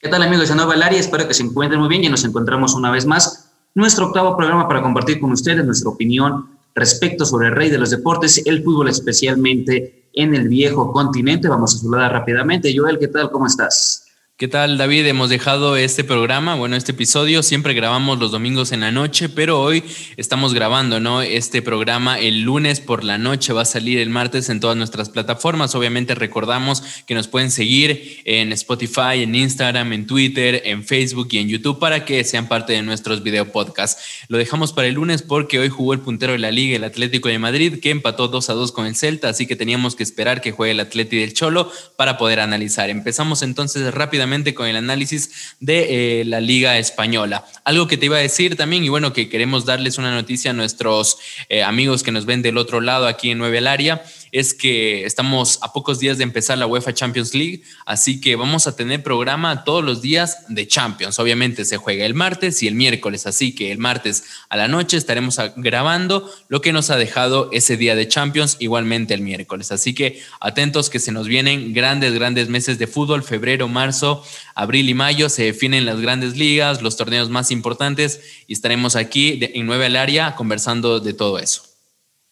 ¿Qué tal amigos de Nueva Laria? Espero que se encuentren muy bien y nos encontramos una vez más. Nuestro octavo programa para compartir con ustedes nuestra opinión respecto sobre el rey de los deportes, el fútbol especialmente en el viejo continente. Vamos a saludar rápidamente. Joel, ¿qué tal? ¿Cómo estás? ¿Qué tal, David? Hemos dejado este programa, bueno, este episodio, siempre grabamos los domingos en la noche, pero hoy estamos grabando, ¿no? Este programa el lunes por la noche va a salir el martes en todas nuestras plataformas. Obviamente recordamos que nos pueden seguir en Spotify, en Instagram, en Twitter, en Facebook y en YouTube para que sean parte de nuestros video podcasts. Lo dejamos para el lunes porque hoy jugó el puntero de la liga, el Atlético de Madrid, que empató 2 a 2 con el Celta, así que teníamos que esperar que juegue el Atlético del Cholo para poder analizar. Empezamos entonces rápidamente con el análisis de eh, la Liga Española. Algo que te iba a decir también, y bueno, que queremos darles una noticia a nuestros eh, amigos que nos ven del otro lado aquí en Nueve Área es que estamos a pocos días de empezar la UEFA Champions League, así que vamos a tener programa todos los días de Champions. Obviamente se juega el martes y el miércoles, así que el martes a la noche estaremos grabando lo que nos ha dejado ese día de Champions, igualmente el miércoles. Así que atentos que se nos vienen grandes, grandes meses de fútbol, febrero, marzo, abril y mayo, se definen las grandes ligas, los torneos más importantes y estaremos aquí en Nueva al Área conversando de todo eso.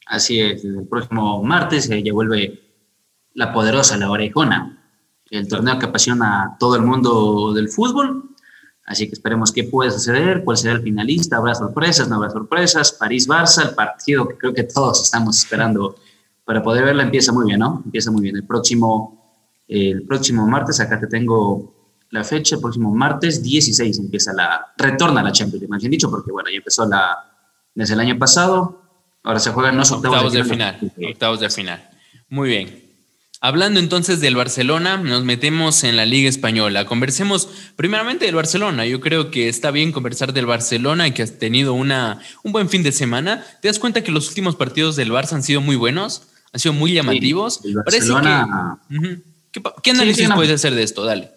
Así es, el próximo martes ya vuelve la poderosa, la orejona, el torneo que apasiona a todo el mundo del fútbol. Así que esperemos qué puede suceder, cuál será el finalista, habrá sorpresas, no habrá sorpresas. París-Barça, el partido que creo que todos estamos esperando para poder verla, empieza muy bien, ¿no? Empieza muy bien. El próximo, el próximo martes, acá te tengo la fecha, el próximo martes 16 empieza la, retorna la Champions, más bien dicho, porque bueno, ya empezó la, desde el año pasado, Ahora se juegan los octavos, de, final. Octavos de final. Muy bien. Hablando entonces del Barcelona, nos metemos en la Liga Española. Conversemos primeramente del Barcelona. Yo creo que está bien conversar del Barcelona y que has tenido una, un buen fin de semana. ¿Te das cuenta que los últimos partidos del Barça han sido muy buenos? Han sido muy llamativos. Barcelona... ¿Qué, análisis puedes hacer de esto? Dale.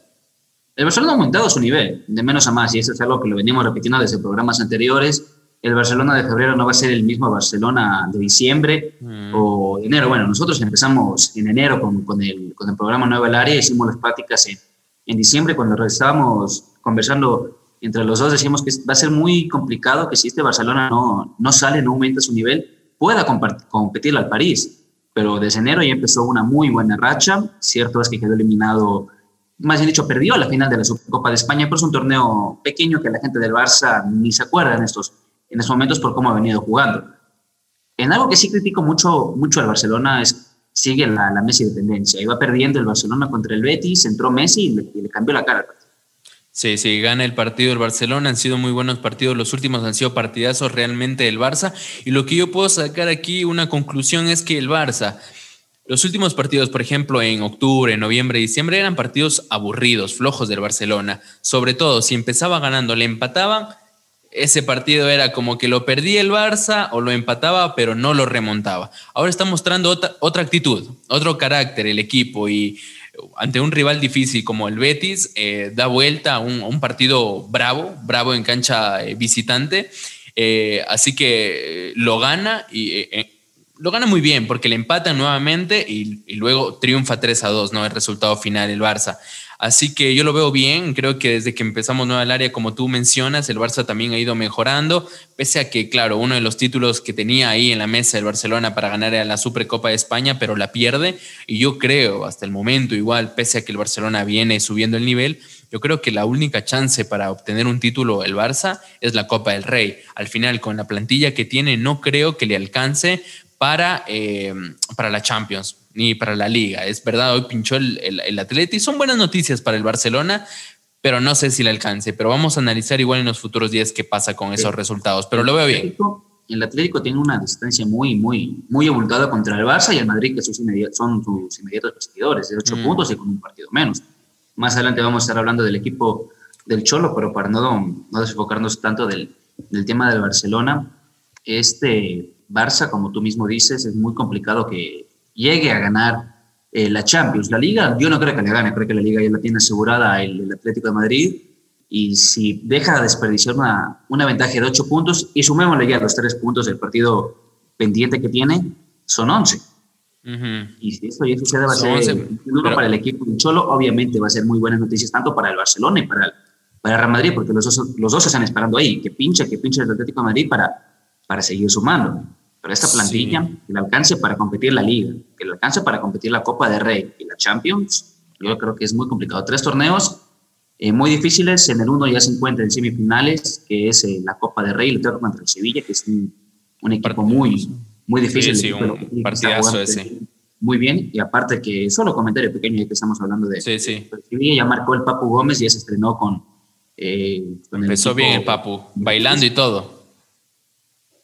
El Barcelona ha aumentado su nivel, de menos a más, y eso es algo que lo venimos repitiendo desde programas anteriores el Barcelona de febrero no va a ser el mismo Barcelona de diciembre mm. o de enero. Bueno, nosotros empezamos en enero con, con, el, con el, programa Nueva El Área, hicimos las prácticas en, en diciembre, cuando estábamos conversando entre los dos, decíamos que va a ser muy complicado que si este Barcelona no, no sale, no aumenta su nivel, pueda competir al París. Pero desde enero ya empezó una muy buena racha. Cierto es que quedó eliminado, más bien dicho, perdió la final de la Supercopa de España, pero es un torneo pequeño que la gente del Barça ni se acuerda en estos en estos momentos por cómo ha venido jugando. En algo que sí critico mucho, mucho al Barcelona es sigue la, la Messi dependencia. Iba perdiendo el Barcelona contra el Betis, entró Messi y le, cambió la cara Sí, sí, gana el partido el Barcelona, han sido muy buenos partidos, los últimos han sido partidazos realmente del Barça. Y lo que yo puedo sacar aquí, una conclusión es que el Barça, los últimos partidos, por ejemplo, en octubre, noviembre, diciembre, eran partidos aburridos, flojos del Barcelona. Sobre todo, si empezaba ganando, le empataban, ese partido era como que lo perdía el Barça o lo empataba, pero no lo remontaba. Ahora está mostrando otra, actitud, otro carácter el equipo y ante un rival difícil como el Betis, eh, da vuelta a un, partido bravo, bravo en cancha eh, visitante. Eh, así que lo gana y lo gana muy bien porque le empatan nuevamente y, y, luego triunfa 3 a 2, ¿no? El resultado final, el Barça. Así que yo lo veo bien, creo que desde que empezamos nueva el área, como tú mencionas, el Barça también ha ido mejorando, pese a que, claro, uno de los títulos que tenía ahí en la mesa el Barcelona para ganar la Supercopa de España, pero la pierde. Y yo creo, hasta el momento, igual, pese a que el Barcelona viene subiendo el nivel, yo creo que la única chance para obtener un título el Barça es la Copa del Rey. Al final, con la plantilla que tiene, no creo que le alcance para, eh, para la Champions ni para la liga. Es verdad, hoy pinchó el, el, Atleti. Son buenas noticias para el Barcelona, pero no sé si le alcance. Pero vamos a analizar igual en los futuros días qué pasa con esos resultados. Pero lo veo bien. El Atlético tiene una distancia muy, muy, muy abultada contra el Barça y el Madrid, que sus son sus inmediatos perseguidores, de ocho mm. puntos y con un partido menos. Más adelante vamos a estar hablando del equipo del Cholo, pero para no, no desenfocarnos tanto del, del tema del Barcelona, este Barça, como tú mismo dices, es muy complicado que, llegue a ganar eh, la Champions. La Liga, yo no creo que le gane, creo que la Liga ya la tiene asegurada el, Atlético de Madrid. Y si deja de desperdiciar una, una ventaja de 8 puntos, y sumémosle ya los 3 puntos del partido pendiente que tiene, son 11. Y si eso ya sucede, va a ser uno para el equipo de Cholo, obviamente va a ser muy buenas noticias tanto para el Barcelona y para el, para Real Madrid, porque los dos, los dos están esperando ahí, que pinche, que pinche el Atlético de Madrid para, para seguir sumando. Esta plantilla, que le alcance para competir la Liga, que le alcance para competir la Copa de Rey y la Champions, yo creo que es muy complicado. Tres torneos eh, muy difíciles, en el uno ya se encuentra en semifinales, que es eh, la Copa de Rey, le toca contra el Sevilla, que es un, un equipo muy, muy difícil. Sí, sí un partidazo ese. Muy bien, y aparte que, solo comentario pequeño, ya que estamos hablando de, sí, sí. Sevilla, ya marcó el Papu Gómez y ya se estrenó con... Eh, Empezó bien el Papu, bailando y todo.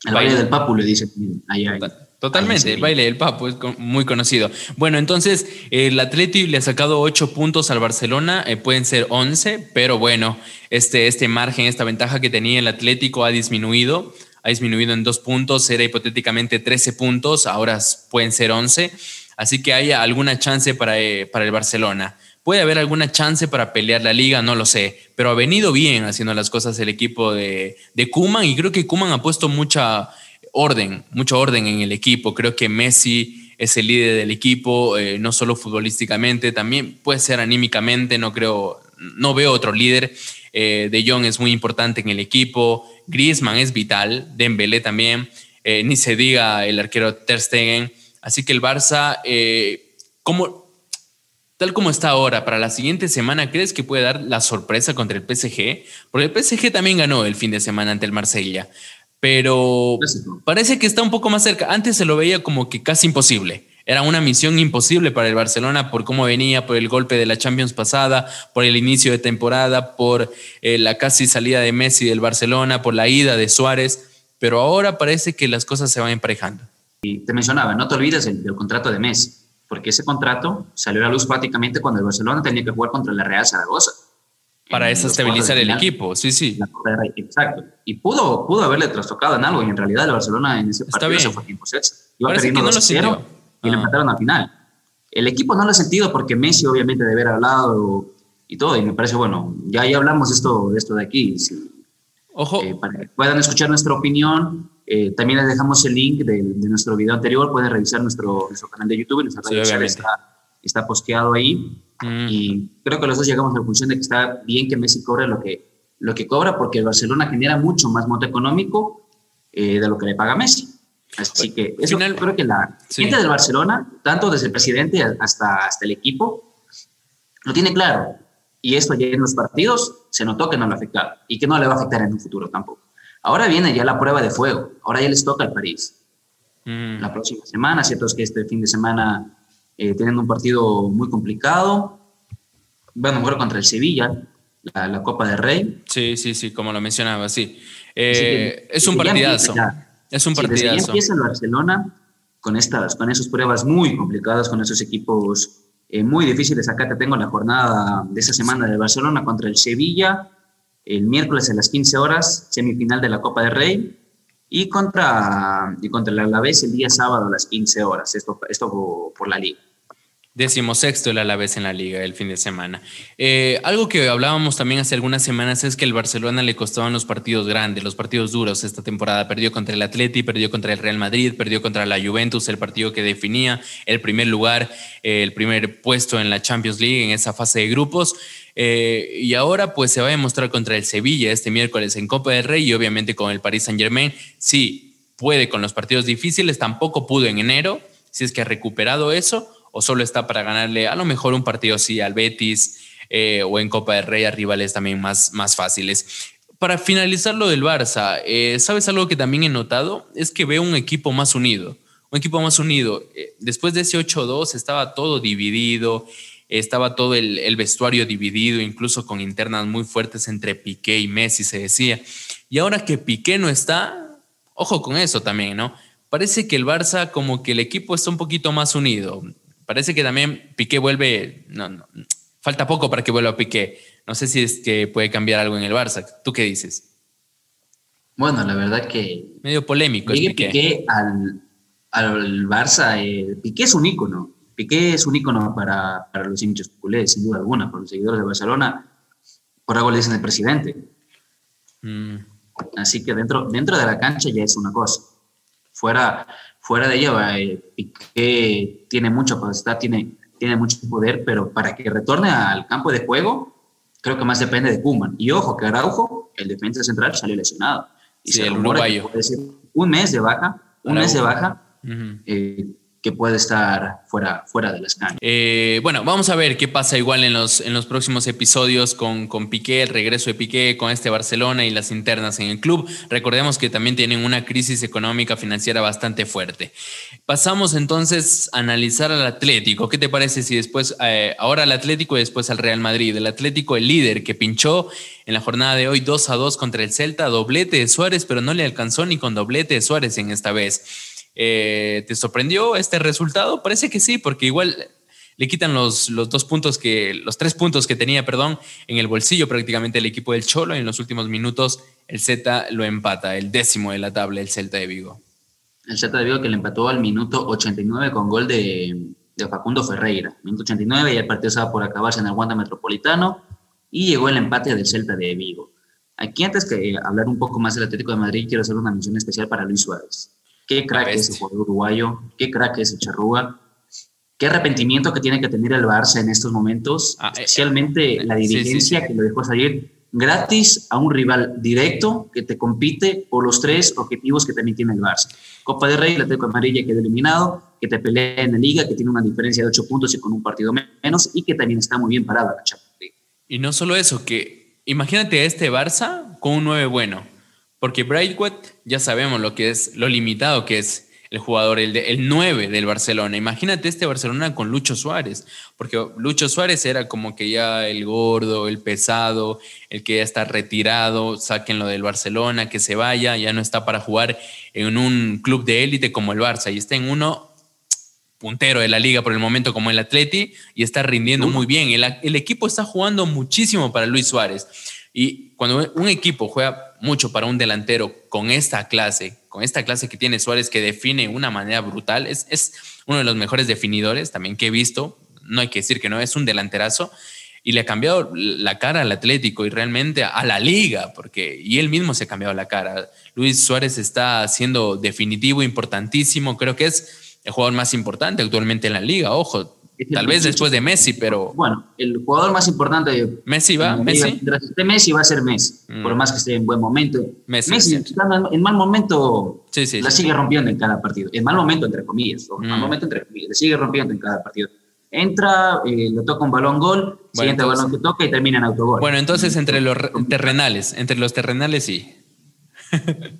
El baile, del Papu le dicen ahí, Totalmente, el baile del Papu es muy conocido. Bueno, entonces el Atleti le ha sacado 8 puntos al Barcelona, eh, pueden ser 11, pero bueno, este, este margen, esta ventaja que tenía el Atlético ha disminuido ha disminuido en dos puntos, era hipotéticamente 13 puntos, ahora pueden ser 11, así que hay alguna chance para, eh, para el Barcelona. Puede haber alguna chance para pelear la liga, no lo sé, pero ha venido bien haciendo las cosas el equipo de, de Kuman y creo que Kuman ha puesto mucha orden, mucho orden en el equipo. Creo que Messi es el líder del equipo, eh, no solo futbolísticamente, también puede ser anímicamente, no creo, no veo otro líder. Eh, de Jong es muy importante en el equipo, Griezmann es vital, Dembélé también, eh, ni se diga el arquero Ter Stegen. Así que el Barça, como, tal como está ahora, para la siguiente semana, ¿crees que puede dar la sorpresa contra el PSG? Porque el PSG también ganó el fin de semana ante el Marsella, pero parece que está un poco más cerca. Antes se lo veía como que casi imposible. Era una misión imposible para el Barcelona por cómo venía, por el golpe de la Champions pasada, por el inicio de temporada, por eh, la casi salida de Messi del Barcelona, por la ida de Suárez, pero ahora parece que las cosas se van emparejando. Y te mencionaba, no te olvides del, contrato de Messi, porque ese contrato salió a la luz prácticamente cuando el Barcelona tenía que jugar contra la Real Zaragoza. Para desestabilizar el equipo, sí, sí. exacto. Y pudo, pudo haberle trastocado en algo, y en realidad el Barcelona en ese partido se fue tiempo Iba Parece que no lo y le empataron al final. El equipo no lo ha sentido porque Messi obviamente debe haber hablado y todo, y me parece, bueno, ya, ya hablamos de esto, de esto de aquí. Ojo. Eh, para que puedan escuchar nuestra opinión, eh, también les dejamos el link de, de, nuestro video anterior, pueden revisar nuestro, nuestro canal de YouTube, nuestra red está, está posteado ahí. Mm. Y creo que los dos llegamos a la conclusión de que está bien que Messi cobre lo que, lo que cobra, porque el Barcelona genera mucho más monto económico eh, de lo que le paga Messi. Así que eso Final, creo que la gente del Barcelona, tanto desde el presidente hasta, hasta el equipo, lo tiene claro. Y esto ya en los partidos se notó que no lo afectaba y que no le va a afectar en un futuro tampoco. Ahora viene ya la prueba de fuego. Ahora ya les toca al París. Mm. La próxima semana, cierto es que este fin de semana eh, tienen un partido muy complicado. A jugar contra el Sevilla, la, Copa del Rey. Sí, sí, sí, como lo mencionaba, sí. Eh, es un partidazo. Es un partido. Si empieza el Barcelona con, estas, con esas pruebas muy complicadas, con esos equipos eh, muy difíciles. Acá te tengo la jornada de esa semana de Barcelona contra el Sevilla, el miércoles a las 15 horas, semifinal de la Copa de Rey, y contra, y contra el Alavés el día sábado a las 15 horas, esto, esto por la liga. Décimo sexto el Alavés en la liga el fin de semana. Eh, algo que hablábamos también hace algunas semanas es que el Barcelona le costaban los partidos grandes, los partidos duros esta temporada. Perdió contra el Atleti, perdió contra el Real Madrid, perdió contra la Juventus, el partido que definía el primer lugar, eh, el primer puesto en la Champions League en esa fase de grupos. Eh, y ahora pues se va a demostrar contra el Sevilla este miércoles en Copa del Rey y obviamente con el Paris Saint Germain. Sí, puede con los partidos difíciles, tampoco pudo en enero, si es que ha recuperado eso o solo está para ganarle a lo mejor un partido así al Betis eh, o en Copa del Rey a rivales también más, más fáciles. Para finalizar lo del Barça, eh, ¿sabes algo que también he notado? Es que veo un equipo más unido, un equipo más unido. Después de ese 8-2 estaba todo dividido, estaba todo el, el, vestuario dividido, incluso con internas muy fuertes entre Piqué y Messi, se decía. Y ahora que Piqué no está, ojo con eso también, ¿no? Parece que el Barça como que el equipo está un poquito más unido parece que también Piqué vuelve, no, falta poco para que vuelva Piqué. No sé si es que puede cambiar algo en el Barça. ¿Tú qué dices? Bueno, la verdad que... Medio polémico. Es Piqué. al, al, Barça, eh, Piqué es un ícono. Piqué es un ícono para, para los hinchas culés, sin duda alguna, para los seguidores de Barcelona. Por algo le dicen el presidente. Mm. Así que dentro, dentro de la cancha ya es una cosa. Fuera, fuera de ella, eh, Piqué tiene mucha capacidad, tiene, tiene mucho poder, pero para que retorne al campo de juego, creo que más depende de Kuman. Y ojo, que Araujo, el defensa central, salió lesionado. Y sí, el uruguayo. un mes de baja, un mes de baja, que puede estar fuera, fuera de las. Eh, bueno, vamos a ver qué pasa igual en los, en los próximos episodios con, con Piqué, el regreso de Piqué, con este Barcelona y las internas en el club. Recordemos que también tienen una crisis económica financiera bastante fuerte. Pasamos entonces a analizar al Atlético. ¿Qué te parece si después, eh, ahora al Atlético y después al Real Madrid? El Atlético, el líder que pinchó en la jornada de hoy 2 a 2 contra el Celta, doblete de Suárez, pero no le alcanzó ni con doblete de Suárez en esta vez. Eh, ¿Te sorprendió este resultado? Parece que sí, porque igual le quitan los, los dos puntos que, los tres puntos que tenía, perdón, en el bolsillo prácticamente el equipo del Cholo. En los últimos minutos el Z lo empata, el décimo de la tabla, el Celta de Vigo. El Celta de Vigo que le empató al minuto 89 con gol de, de Facundo Ferreira. Minuto 89 y el partido estaba por acabarse en el Wanda Metropolitano y llegó el empate del Celta de Vigo. Aquí antes que hablar un poco más del Atlético de Madrid, quiero hacer una mención especial para Luis Suárez. Qué crack es el jugador uruguayo, qué crack es el Charrúa, qué arrepentimiento que tiene que tener el Barça en estos momentos, ah, eh, especialmente la dirigencia que lo dejó salir gratis a un rival directo que te compite por los tres objetivos que también tiene el Barça. Copa de Rey, la Atlético Amarilla quedó eliminado, que te pelea en la Liga, que tiene una diferencia de ocho puntos y con un partido menos, y que también está muy bien parado la Champions Y no solo eso, que imagínate a este Barça con un 9 bueno porque Brightwood ya sabemos lo que es, lo limitado que es el jugador, el, el 9 del Barcelona. Imagínate este Barcelona con Lucho Suárez, porque Lucho Suárez era como que ya el gordo, el pesado, el que ya está retirado, sáquenlo del Barcelona, que se vaya, ya no está para jugar en un club de élite como el Barça, y está en uno puntero de la liga por el momento como el Atleti y está rindiendo muy bien. El, el equipo está jugando muchísimo para Luis Suárez. Y cuando un equipo juega mucho para un delantero con esta clase, con esta clase que tiene Suárez que define una manera brutal, es, es uno de los mejores definidores también que he visto, no hay que decir que no, es un delanterazo. Y le ha cambiado la cara al Atlético y realmente a la liga, porque y él mismo se ha cambiado la cara. Luis Suárez está siendo definitivo, importantísimo, creo que es el jugador más importante actualmente en la liga, ojo, Tal vez después de Messi, pero. Bueno, el jugador más importante. Messi va, Messi. Messi va a ser Messi, mm. por más que esté en buen momento. Messi, en mal momento, la sigue rompiendo en cada partido. En mal momento, entre comillas. En mal mm. momento, entre comillas. La sigue rompiendo en cada partido. Entra, eh, le toca un balón gol, siguiente balón que toca y termina en autogol. Bueno, entonces entre los terrenales, entre los terrenales sí.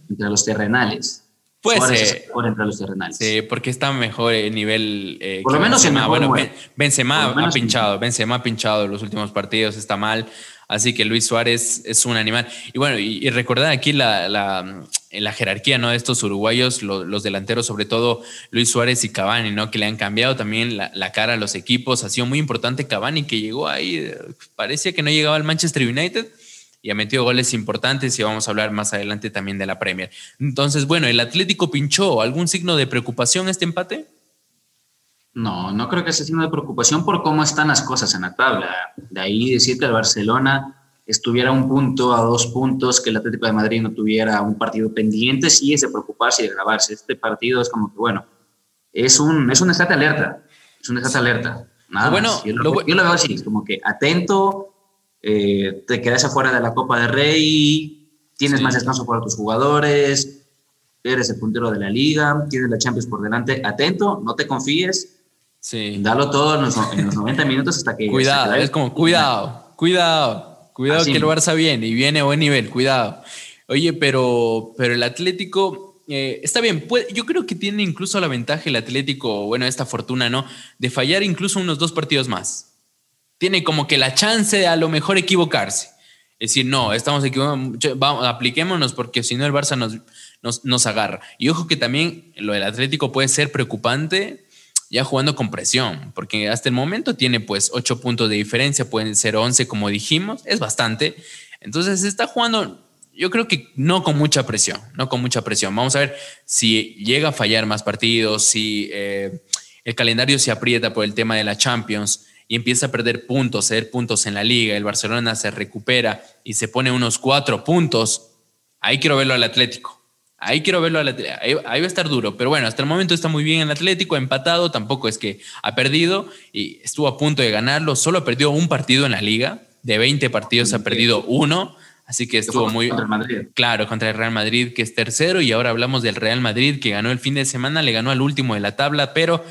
entre los terrenales. Puede ser. entre los terrenales. Sí, porque está mejor el nivel. Eh, Por lo menos Benzema. Bueno, Benzema ha pinchado, Benzema ha pinchado los últimos partidos, está mal. Así que Luis Suárez es un animal. Y bueno, y, recordar aquí la, la, jerarquía ¿no? de estos uruguayos, los delanteros, sobre todo Luis Suárez y Cavani, ¿no? que le han cambiado también la, cara a los equipos. Ha sido muy importante Cavani, que llegó ahí, eh, parecía que no llegaba al Manchester United y ha metido goles importantes y vamos a hablar más adelante también de la Premier. Entonces, bueno, ¿el Atlético pinchó algún signo de preocupación este empate? No, no creo que sea signo de preocupación por cómo están las cosas en la tabla. De ahí decir que el Barcelona estuviera a un punto, a dos puntos, que el Atlético de Madrid no tuviera un partido pendiente, sí es de preocuparse y de grabarse. Este partido es como que, bueno, es un, es un estate alerta, es un estate alerta. Nada bueno, Yo, lo, yo, lo, veo así, como que atento, eh, te quedas afuera de la Copa de Rey, tienes más descanso para tus jugadores, eres el puntero de la liga, tienes la Champions por delante, atento, no te confíes, sí. dalo todo en los, 90 minutos hasta que... Cuidado, es como, cuidado, cuidado, cuidado que el Barça viene y viene a buen nivel, cuidado. Oye, pero, pero el Atlético... Eh, está bien, yo creo que tiene incluso la ventaja el Atlético, bueno, esta fortuna, ¿no? De fallar incluso unos dos partidos más tiene como que la chance de a lo mejor equivocarse. Es decir, no, estamos equivocados, vamos, apliquémonos porque si no el Barça nos, nos, agarra. Y ojo que también lo del Atlético puede ser preocupante ya jugando con presión, porque hasta el momento tiene pues 8 puntos de diferencia, pueden ser 11 como dijimos, es bastante. Entonces está jugando, yo creo que no con mucha presión, no con mucha presión. Vamos a ver si llega a fallar más partidos, si eh, el calendario se aprieta por el tema de la Champions y empieza a perder puntos, ceder puntos en la liga, el Barcelona se recupera y se pone unos cuatro puntos, ahí quiero verlo al Atlético. Ahí quiero verlo, ahí, va a estar duro, pero bueno, hasta el momento está muy bien el Atlético, empatado, tampoco es que ha perdido y estuvo a punto de ganarlo, solo perdió un partido en la liga, de 20 partidos ha perdido uno, así que estuvo muy claro contra el Real Madrid, que es tercero, y ahora hablamos del Real Madrid, que ganó el fin de semana, le ganó al último de la tabla, pero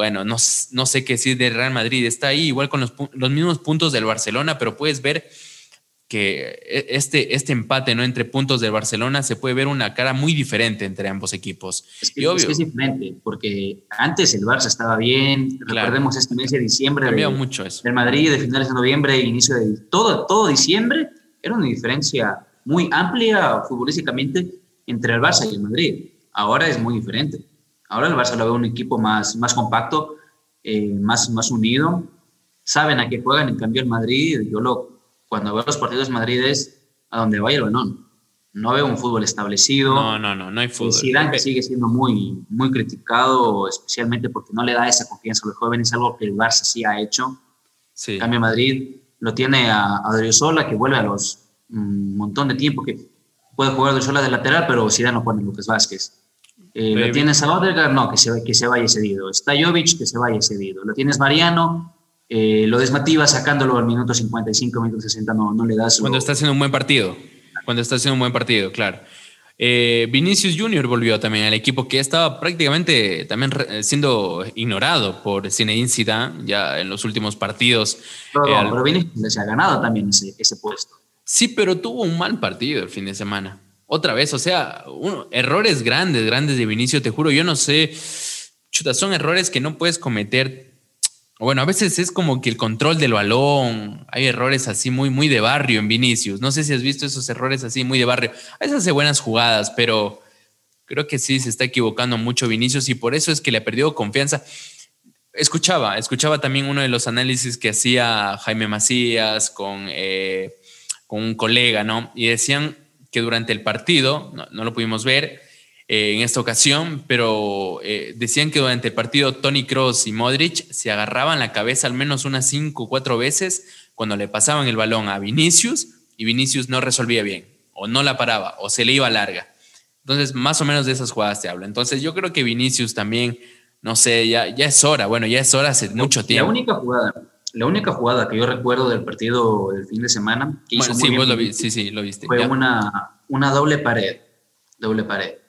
bueno, no, no sé qué decir del Real Madrid, está ahí igual con los, los mismos puntos del Barcelona, pero puedes ver que e, este, este empate ¿no? entre puntos del Barcelona se puede ver una cara muy diferente entre ambos equipos. Es que, es, diferente, porque antes el Barça estaba bien, recordemos este mes de diciembre Cambió mucho eso. del Madrid, de finales de noviembre, inicio de todo, todo diciembre, era una diferencia muy amplia futbolísticamente entre el Barça y el Madrid. Ahora es muy diferente. Ahora el Barça lo ve un equipo más, más compacto, eh, más, más unido, saben a qué juegan, en cambio el Madrid, yo lo cuando veo los partidos de Madrid es a donde vaya el balón. No veo un fútbol establecido. No, no, no, no hay fútbol. Zidane sigue siendo muy, muy criticado, especialmente porque no le da esa confianza a los jóvenes, algo que el Barça sí ha hecho. Sí. En cambio, Madrid lo tiene a, a que vuelve a los un mm, montón de tiempo, que puede jugar Sola de lateral, pero Zidane no pone Lucas Vázquez. Eh, lo tienes a Odegaard, no, que se, que se vaya cedido. Está Jovic, que se vaya cedido. Lo tienes Mariano, eh, lo desmativa sacándolo al minuto 55, minuto 60, no, no le das. Cuando está haciendo un buen partido. Cuando está haciendo un buen partido, claro. Eh, Vinicius Junior volvió también al equipo que estaba prácticamente también siendo ignorado por Zinedine Zidane ya en los últimos partidos. Pero, pero Vinicius se ha ganado también ese, ese, puesto. Sí, pero tuvo un mal partido el fin de semana. Otra vez, o sea, errores grandes, grandes de Vinicius, te juro, yo no sé. Chuta, son errores que no puedes cometer bueno, a veces es como que el control del balón, hay errores así muy, muy de barrio en Vinicius. No sé si has visto esos errores así muy de barrio. A veces hace buenas jugadas, pero creo que sí se está equivocando mucho Vinicius y por eso es que le ha perdido confianza. Escuchaba, escuchaba también uno de los análisis que hacía Jaime Macías con, eh, con un colega, ¿no? Y decían que durante el partido, no lo pudimos ver, eh, en esta ocasión, pero eh, decían que durante el partido Tony Cross y Modric se agarraban la cabeza al menos unas cinco o cuatro veces cuando le pasaban el balón a Vinicius y Vinicius no resolvía bien, o no la paraba, o se le iba larga. Entonces, más o menos de esas jugadas te hablo. Entonces, yo creo que Vinicius también, no sé, ya, ya es hora, bueno, ya es hora hace mucho tiempo. La única jugada, la única jugada que yo recuerdo del partido del fin de semana, que hizo sí, vos lo vi, sí, sí, lo viste. Fue una, una doble pared, doble pared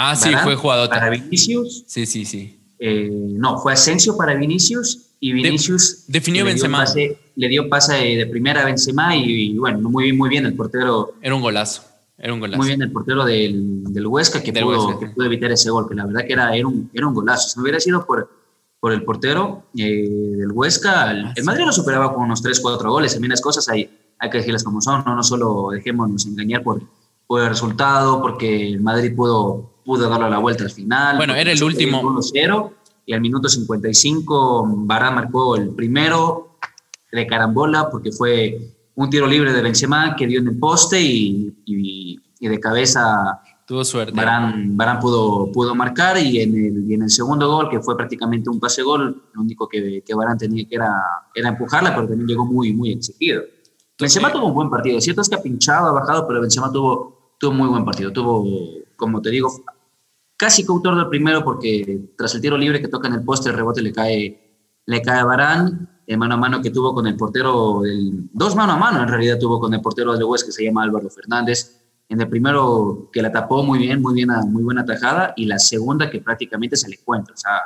Ah, sí, fue jugador. Para Vinicius. Sí, sí, sí. Eh, no, fue Asensio para Vinicius y Vinicius. definió Benzema. le dio pase de primera a Benzema y, bueno, muy, muy bien el portero. Era un golazo. Era un golazo. Muy bien el portero del, del Huesca que, pudo, que pudo evitar ese gol, que la verdad que era, era, un, era un golazo. Si no hubiera sido por, por el portero eh, del Huesca, el, ah, Madrid lo superaba con unos 3, 4 goles. También las cosas hay, hay que decirlas como son, no, no solo dejémonos engañar por, por el resultado, porque el Madrid pudo pudo darle la vuelta al final. Bueno, era el último. 1-0 y al minuto 55 Bará marcó el primero de carambola porque fue un tiro libre de Benzema que dio en el poste y, y, de cabeza tuvo suerte. Barán, Barán pudo, pudo marcar y en, el, y en el segundo gol, que fue prácticamente un pase gol, lo único que, que Barán tenía que era, era empujarla, pero también llegó muy, muy exigido. Benzema tuvo un buen partido, cierto es que ha pinchado, ha bajado, pero Benzema tuvo, tuvo muy buen partido, tuvo, como te digo, casi coautor del primero porque tras el tiro libre que toca en el poste, el rebote le cae, le cae a Barán, en mano a mano que tuvo con el portero, del, dos mano a mano en realidad tuvo con el portero de West que se llama Álvaro Fernández. En el primero que la tapó muy bien, muy bien, muy buena tajada, y la segunda que prácticamente se le cuenta. O sea,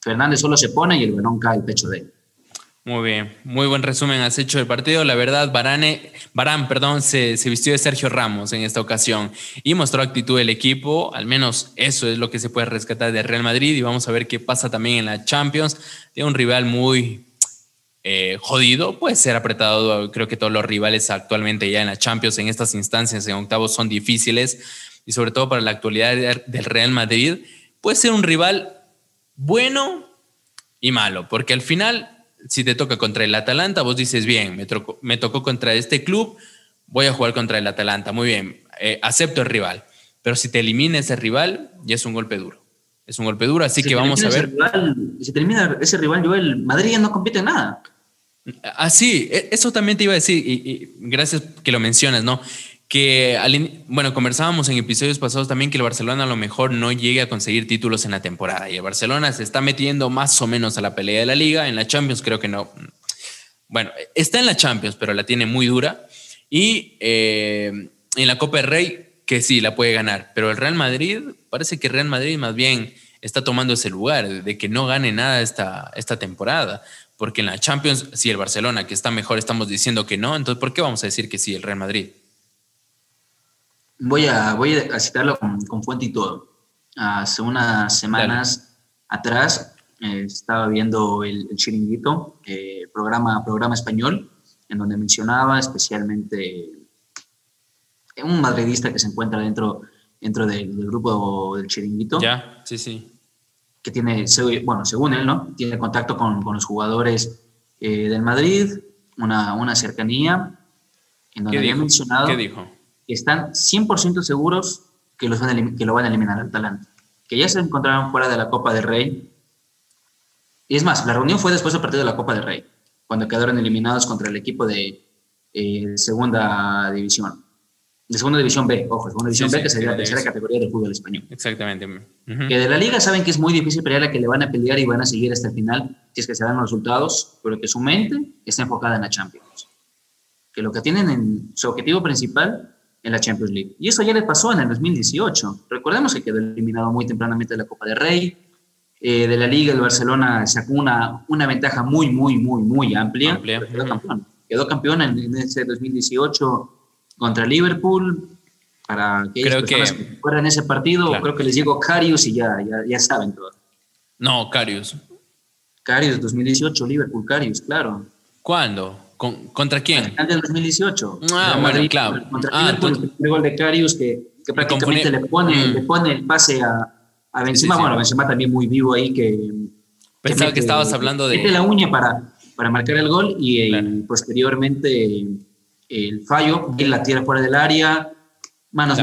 Fernández solo se pone y el balón cae al pecho de él. Muy bien, muy buen resumen has hecho del partido. La verdad, Barane, Barán perdón, se, vistió de Sergio Ramos en esta ocasión y mostró actitud del equipo. Al menos eso es lo que se puede rescatar de Real Madrid y vamos a ver qué pasa también en la Champions. Tiene un rival muy eh, jodido, puede ser apretado. Creo que todos los rivales actualmente ya en la Champions, en estas instancias, en octavos, son difíciles y sobre todo para la actualidad del Real Madrid. Puede ser un rival bueno y malo, porque al final si te toca contra el Atalanta, vos dices, bien, me, tocó, me tocó contra este club, voy a jugar contra el Atalanta, muy bien, eh, acepto el rival. Pero si te elimina ese rival, ya es un golpe duro. Es un golpe duro, así que vamos a ver. si termina ese rival, Joel, Madrid ya no compite en nada. Ah, e, eso también te iba a decir, y, gracias que lo mencionas, ¿no? que, bueno, conversábamos en episodios pasados también que el Barcelona a lo mejor no llegue a conseguir títulos en la temporada. Y el Barcelona se está metiendo más o menos a la pelea de la liga. En la Champions creo que no. Bueno, está en la Champions, pero la tiene muy dura. Y eh, en la Copa del Rey, que sí, la puede ganar. Pero el Real Madrid, parece que el Real Madrid más bien está tomando ese lugar de que no gane nada esta, esta temporada. Porque en la Champions, si el Barcelona, que está mejor, estamos diciendo que no, entonces ¿por qué vamos a decir que sí el Real Madrid? Voy a, voy a citarlo con, fuente y todo. Hace unas semanas atrás eh, estaba viendo el, Chiringuito, eh, programa, programa español, en donde mencionaba especialmente un madridista que se encuentra dentro, dentro del, grupo del Chiringuito. Ya, sí, sí. Que tiene, bueno, según él, ¿no? Tiene contacto con, con los jugadores eh, del Madrid, una, una cercanía, en donde había mencionado... ¿Qué dijo? están 100% seguros que, los van que lo van a eliminar al Talante, que ya se encontraron fuera de la Copa del Rey. Y es más, la reunión fue después del partido de la Copa del Rey, cuando quedaron eliminados contra el equipo de eh, segunda división. De segunda división B, ojo, segunda división B, que sería la tercera categoría del fútbol español. Exactamente. Que de la liga saben que es muy difícil pelear la que le van a pelear y van a seguir hasta el final, si es que se dan los resultados, pero que su mente está enfocada en la Champions. Que lo que tienen en su objetivo principal en la Champions League. Y eso ya le pasó en el 2018. Recordemos que quedó eliminado muy tempranamente de la Copa del Rey. Eh, de la Liga, el Barcelona sacó una, una ventaja muy, muy, muy, muy amplia. Quedó campeón. Quedó campeón en, ese 2018 contra Liverpool. Para creo que, recuerdan ese partido, creo que les llegó Carius y ya, ya, ya saben todo. No, Carius. Carius, 2018, Liverpool, Carius, claro. ¿Cuándo? ¿Contra quién? Antes del 2018. Ah, bueno, claro. Contra ah, el gol de Carius que, que prácticamente le pone, mm. le pone el pase a, a Benzema. Bueno, Benzema también muy vivo ahí que... Pensaba que, estabas hablando de... Mete la uña para, para marcar el gol y posteriormente el fallo, él la tira fuera del área, Manos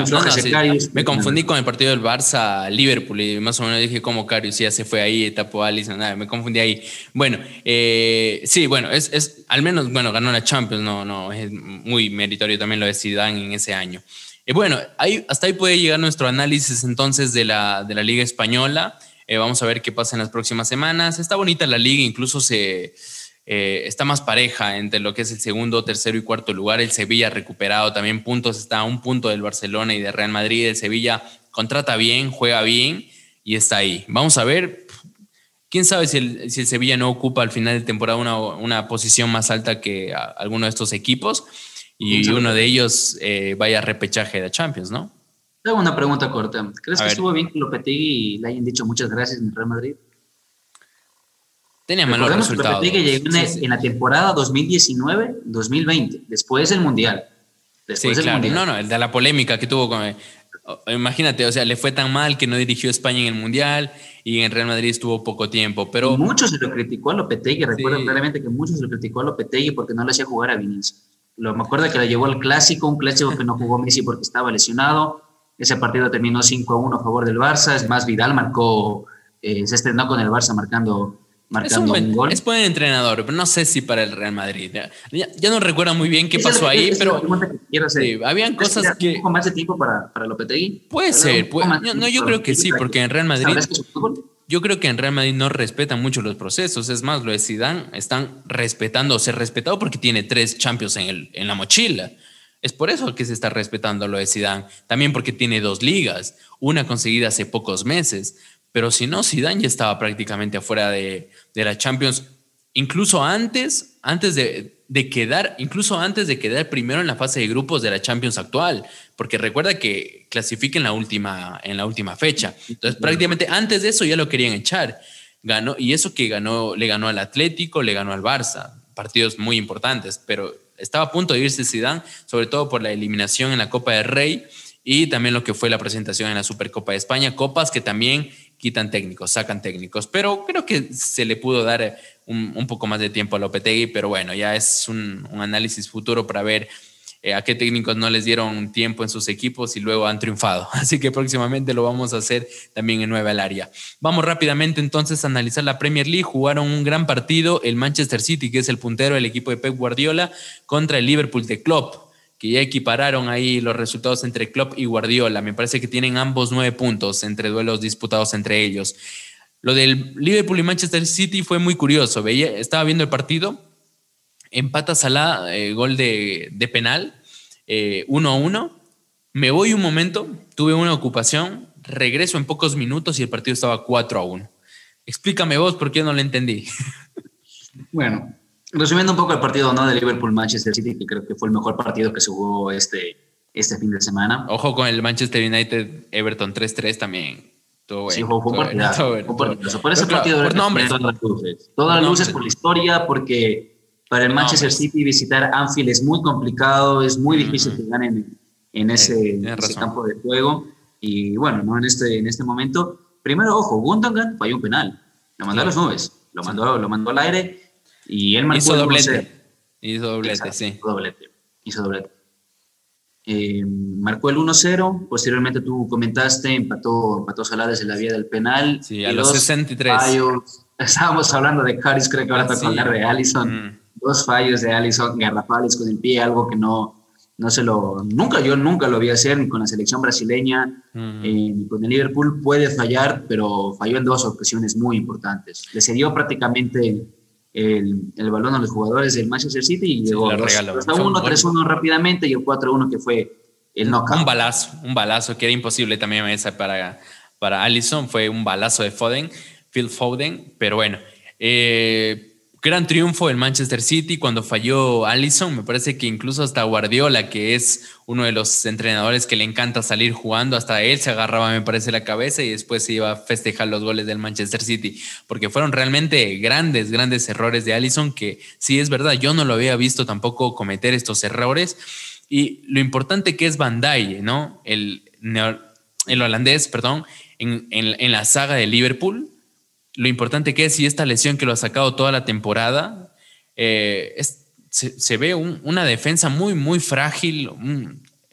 Me confundí con el partido del Barça-Liverpool y más o menos dije como Carius ya se fue ahí, tapó a Alisson, nada, me confundí ahí. Bueno, eh, sí, bueno, es, es, al menos, bueno, ganó la Champions, no, no, es muy meritorio también lo de Zidane en ese año. Y bueno, ahí, hasta ahí puede llegar nuestro análisis entonces de la, de la Liga Española. Eh, vamos a ver qué pasa en las próximas semanas. Está bonita la liga, incluso se eh, está más pareja entre lo que es el segundo, tercero y cuarto lugar. El Sevilla ha recuperado también puntos, está a un punto del Barcelona y de Real Madrid. El Sevilla contrata bien, juega bien y está ahí. Vamos a ver. ¿Quién sabe si el, si el Sevilla no ocupa al final de temporada una, una posición más alta que alguno de estos equipos y uno de ellos eh, vaya a repechaje de Champions, ¿no? Tengo una pregunta corta. ¿Crees que estuvo bien que Lopetegui le hayan dicho muchas gracias en Real Madrid? Tenía malos resultados. Que llegó en la temporada 2019-2020, después del Mundial. Después del Mundial. No, no, el de la polémica que tuvo con... Imagínate, o sea, le fue tan mal que no dirigió España en el Mundial y en Real Madrid estuvo poco tiempo, pero... mucho se lo criticó a Lopetegui, recuerdo claramente que mucho se lo criticó a Lopetegui porque no le hacía jugar a Vinicius. Lo, me acuerdo que le llevó al Clásico, un Clásico que no jugó Messi porque estaba lesionado. Ese partido terminó 5 a 1 a favor del Barça. Es más, Vidal marcó, eh, se estrebó con el Barça marcando es un, buen, gol. Es buen entrenador, pero no sé si para el Real Madrid. Ya, no recuerdo muy bien qué pasó ahí, pero sí, habían cosas que... ¿Un poco más de tiempo para, para Lopetegui? Puede ser. no, yo creo que sí, porque en Real Madrid... Yo creo que en Real Madrid no respetan mucho los procesos. Es más, lo de Zidane están respetando, se respetado porque tiene tres Champions en, el, en la mochila. Es por eso que se está respetando lo de Zidane. También porque tiene dos ligas, una conseguida hace pocos meses. Pero si no, Zidane ya estaba prácticamente afuera de, la Champions, incluso antes, antes de, quedar, incluso antes de quedar primero en la fase de grupos de la Champions actual, porque recuerda que clasifica en la última, en la última fecha. Entonces, prácticamente antes de eso ya lo querían echar. Ganó, y eso que ganó, le ganó al Atlético, le ganó al Barça, partidos muy importantes, pero estaba a punto de irse Zidane, sobre todo por la eliminación en la Copa del Rey y también lo que fue la presentación en la Supercopa de España, copas que también quitan técnicos, sacan técnicos, pero creo que se le pudo dar un, poco más de tiempo a Lopetegui, pero bueno, ya es un, análisis futuro para ver eh, a qué técnicos no les dieron tiempo en sus equipos y luego han triunfado. Así que próximamente lo vamos a hacer también en Nueva al área. Vamos rápidamente entonces a analizar la Premier League. Jugaron un gran partido el Manchester City, que es el puntero del equipo de Pep Guardiola, contra el Liverpool de Klopp que ya equipararon ahí los resultados entre Klopp y Guardiola. Me parece que tienen ambos nueve puntos entre duelos disputados entre ellos. Lo del Liverpool y Manchester City fue muy curioso. Veía, estaba viendo el partido, empata Salah, eh, gol de, penal, 1 eh, a 1. Me voy un momento, tuve una ocupación, regreso en pocos minutos y el partido estaba 4 a 1. Explícame vos porque yo no lo entendí. Bueno, resumiendo un poco el partido ¿no? de Liverpool-Manchester City, que creo que fue el mejor partido que se jugó este, este fin de semana. Ojo con el Manchester United-Everton 3-3 también. Todo sí, fue un partido. Por ese partido por nombre. todas las luces. Todas las luces por la historia, porque para el Manchester City visitar Anfield es muy complicado, es muy difícil que ganen en ese, ese campo de juego. Y bueno, ¿no? en, este, en este momento, primero, ojo, Gundogan falló un penal. Lo mandó a las nubes, lo mandó, lo mandó al aire y él marcó Hizo doblete. Hizo doblete, sí. Hizo doblete. Hizo doblete. Eh, marcó el 1-0, posteriormente tú comentaste, empató, empató Salades en la vía del penal. Sí, a los 63. Fallos. Estábamos hablando de Caris, creo que ahora ah, toca hablar de Allison. Mm. Dos fallos de Allison, garrafales con el pie, algo que no, no se lo, nunca, yo nunca lo vi hacer ni con la selección brasileña, mm. eh, ni con el Liverpool. Puede fallar, pero falló en dos ocasiones muy importantes. Le cedió prácticamente el, el, balón a los jugadores del Manchester City y llegó sí, 1 3-1 rápidamente y el 4-1 que fue el knockout. Un balazo, un balazo que era imposible también para, para Allison, fue un balazo de Foden, Phil Foden, pero bueno. Eh, gran triunfo del Manchester City cuando falló Allison. Me parece que incluso hasta Guardiola, que es uno de los entrenadores que le encanta salir jugando, hasta él se agarraba, me parece, la cabeza y después se iba a festejar los goles del Manchester City, porque fueron realmente grandes, grandes errores de Allison, que sí es verdad, yo no lo había visto tampoco cometer estos errores. Y lo importante que es Van ¿no? El, el holandés, perdón, en, en la saga de Liverpool lo importante que es y esta lesión que lo ha sacado toda la temporada, eh, se, ve una defensa muy, muy frágil,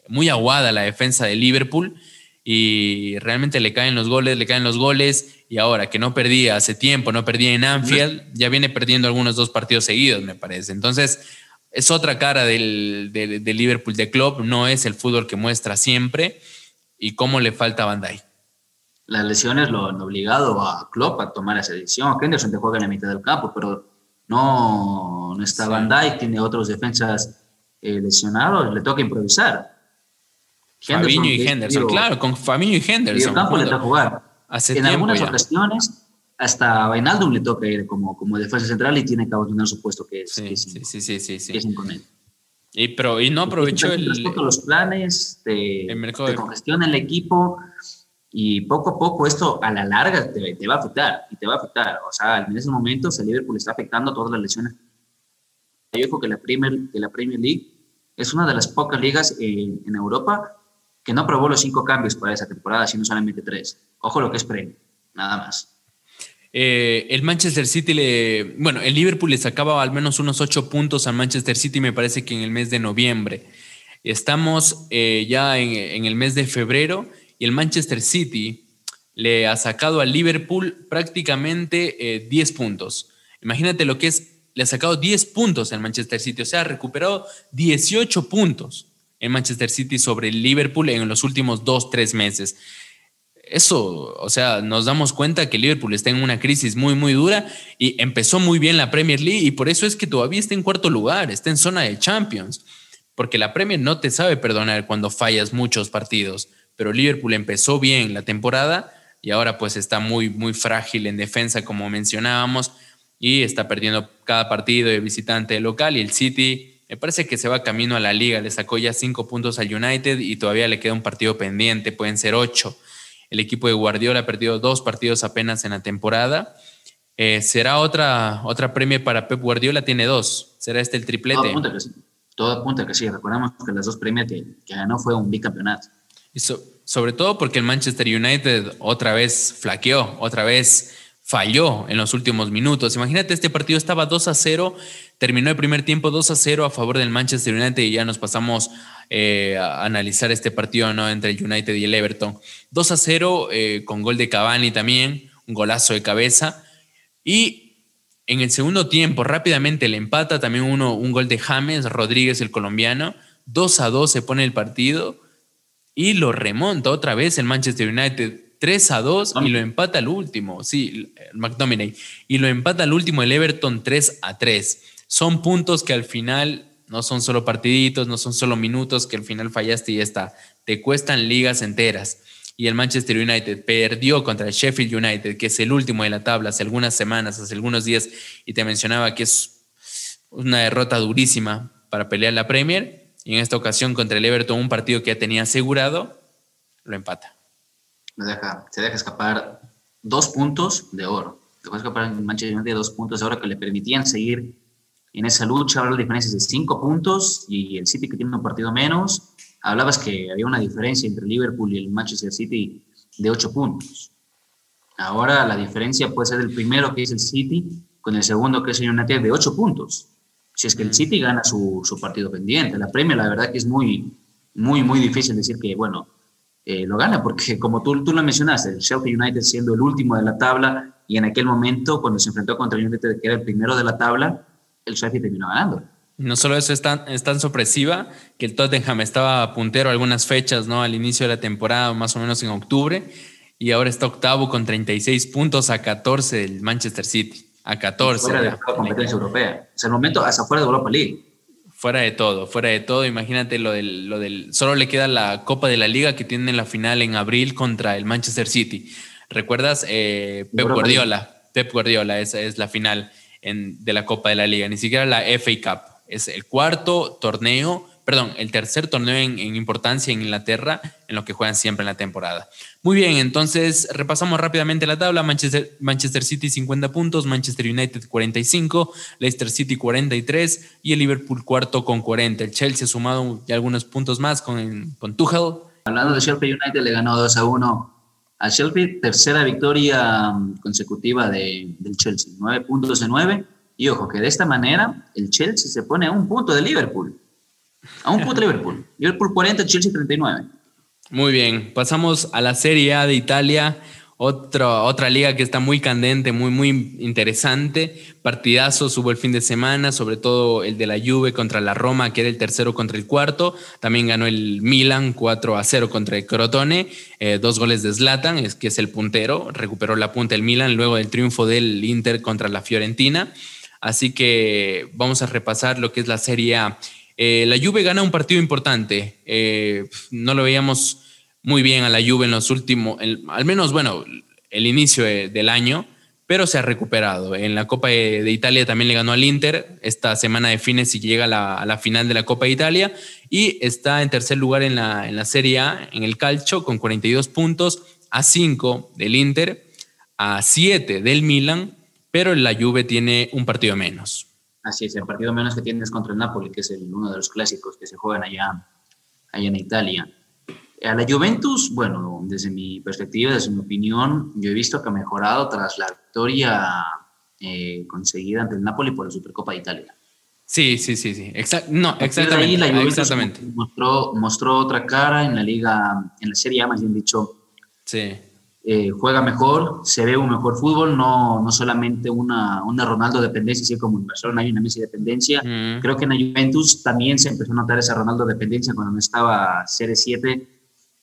muy aguada la defensa de Liverpool y realmente le caen los goles, le caen los goles y ahora que no perdía hace tiempo, no perdía en Anfield, ya viene perdiendo algunos dos partidos seguidos, me parece. Entonces, es otra cara del, Liverpool de club, no es el fútbol que muestra siempre y cómo le falta a Van las lesiones lo han obligado a Klopp a tomar esa decisión. Henderson te juega en la mitad del campo, pero no, no está Van Dijk, tiene otros defensas eh, lesionados, le toca improvisar. Fabinho y Henderson, claro, con Fabinho y Henderson. el campo le toca jugar. en algunas ocasiones, hasta Vainaldum le toca ir como, como defensa central y tiene que abandonar su puesto que es, sí, sí, sí, sí, sí, sí. Y, pero, y no aprovechó el... Respecto a los planes de, de congestión en el equipo, y poco a poco esto a la larga te, te, va a afectar y te va a afectar. O sea, en ese momento el Liverpool está afectando todas las lesiones. Yo digo que la Premier, que la Premier League es una de las pocas ligas en, en Europa que no aprobó los cinco cambios para esa temporada, sino solamente tres. Ojo lo que es Premier, nada más. Eh, el Manchester City le. Bueno, el Liverpool le sacaba al menos unos ocho puntos al Manchester City, me parece que en el mes de noviembre. Estamos eh, ya en, en, el mes de febrero y el Manchester City le ha sacado al Liverpool prácticamente 10 eh, puntos. Imagínate lo que es, le ha sacado 10 puntos al Manchester City, o sea, ha recuperado 18 puntos en Manchester City sobre el Liverpool en los últimos 2, 3 meses. Eso, o sea, nos damos cuenta que Liverpool está en una crisis muy, muy dura y empezó muy bien la Premier League y por eso es que todavía está en cuarto lugar, está en zona de Champions, porque la Premier no te sabe perdonar cuando fallas muchos partidos pero Liverpool empezó bien la temporada y ahora pues está muy, muy frágil en defensa, como mencionábamos, y está perdiendo cada partido de visitante local y el City me parece que se va camino a la liga, le sacó ya cinco puntos al United y todavía le queda un partido pendiente, pueden ser ocho. El equipo de Guardiola ha perdido dos partidos apenas en la temporada. Eh, ¿Será otra, otra premio para Pep Guardiola? Tiene dos. ¿Será este el triplete? Todo apunta que sí. Que sí. Recordamos que las dos premios que, que ganó fue un bicampeonato. Sobre todo porque el Manchester United otra vez flaqueó, otra vez falló en los últimos minutos. Imagínate, este partido estaba 2 a 0, terminó el primer tiempo 2 a 0 a favor del Manchester United y ya nos pasamos eh, a analizar este partido ¿no? entre el United y el Everton. 2 a 0 eh, con gol de Cavani también, un golazo de cabeza. Y en el segundo tiempo rápidamente le empata también uno, un gol de James Rodríguez, el colombiano 2 a 2 se pone el partido y lo remonta otra vez el Manchester United 3 a 2 y lo empata al último, sí, el McDominay, y lo empata al último el Everton 3 a 3. Son puntos que al final no son solo partiditos, no son solo minutos que al final fallaste y ya está, te cuestan ligas enteras. Y el Manchester United perdió contra el Sheffield United, que es el último de la tabla hace algunas semanas, hace algunos días, y te mencionaba que es una derrota durísima para pelear la Premier y en esta ocasión contra el Everton, un partido que ya tenía asegurado, lo empata. Se deja, se deja escapar dos puntos de oro. Se deja escapar en Manchester United dos puntos de oro que le permitían seguir en esa lucha. Ahora la diferencia es de cinco puntos y el City que tiene un partido menos. Hablabas que había una diferencia entre Liverpool y el Manchester City de ocho puntos. Ahora la diferencia puede ser del primero que es el City con el segundo que es el United de ocho puntos si es que el City gana su, su, partido pendiente. La Premier, la verdad que es muy, muy, muy difícil decir que, bueno, eh, lo gana, porque como tú, tú lo mencionaste, el Sheffield United siendo el último de la tabla y en aquel momento, cuando se enfrentó contra el United, que era el primero de la tabla, el Sheffield terminó ganando. No solo eso es tan, es tan sorpresiva que el Tottenham estaba puntero algunas fechas, ¿no? Al inicio de la temporada, más o menos en octubre, y ahora está octavo con 36 puntos a 14 del Manchester City a 14. Fuera de la competencia europea. Es el momento hasta fuera de Europa League. Fuera de todo, fuera de todo. Imagínate lo del, lo del. Solo le queda la Copa de la Liga que tiene la final en abril contra el Manchester City. ¿Recuerdas? Eh, Pep Guardiola. Pep Guardiola, esa es la final en, de la Copa de la Liga. Ni siquiera la FA Cup. Es el cuarto torneo perdón, el tercer torneo en, importancia en Inglaterra, en lo que juegan siempre en la temporada. Muy bien, entonces repasamos rápidamente la tabla. Manchester, City 50 puntos, Manchester United 45, Leicester City 43 y el Liverpool cuarto con 40. El Chelsea ha sumado ya algunos puntos más con, con Tuchel. Hablando de Sheffield United, le ganó 2 a 1 a Sheffield, tercera victoria um, consecutiva de, del Chelsea, 9 puntos de 9. Y ojo, que de esta manera el Chelsea se pone a un punto de Liverpool. A un punto Liverpool. Liverpool 40, Chelsea 39. Muy bien, pasamos a la Serie A de Italia, otra, otra liga que está muy candente, muy, muy interesante. Partidazos hubo el fin de semana, sobre todo el de la Juve contra la Roma, que era el tercero contra el cuarto. También ganó el Milan 4 a 0 contra el Crotone, eh, dos goles de Zlatan, es, que es el puntero. Recuperó la punta el Milan luego del triunfo del Inter contra la Fiorentina. Así que vamos a repasar lo que es la Serie A. Eh, la Juve gana un partido importante. Eh, no lo veíamos muy bien a la Juve en los últimos, al menos, bueno, el inicio del año, pero se ha recuperado. En la Copa de, Italia también le ganó al Inter. Esta semana de fines y llega a la, final de la Copa de Italia y está en tercer lugar en la, en la Serie A, en el calcio, con 42 puntos, a 5 del Inter, a 7 del Milan, pero la Juve tiene un partido menos. Así es, el partido menos que tienes contra el Napoli, que es el, uno de los clásicos que se juegan allá, allá en Italia. A la Juventus, bueno, desde mi perspectiva, desde mi opinión, yo he visto que ha mejorado tras la victoria eh, conseguida ante el Napoli por la Supercopa de Italia. Sí, sí, sí, sí. no, exactamente. Ahí la Juventus exactamente. Mostró, mostró otra cara en la liga, en la Serie A, más bien dicho. Sí. Eh, juega mejor, se ve un mejor fútbol, no, no solamente una, una Ronaldo dependencia, así como en Barcelona hay una Messi dependencia. Creo que en la Juventus también se empezó a notar esa Ronaldo dependencia cuando no estaba Serie 7.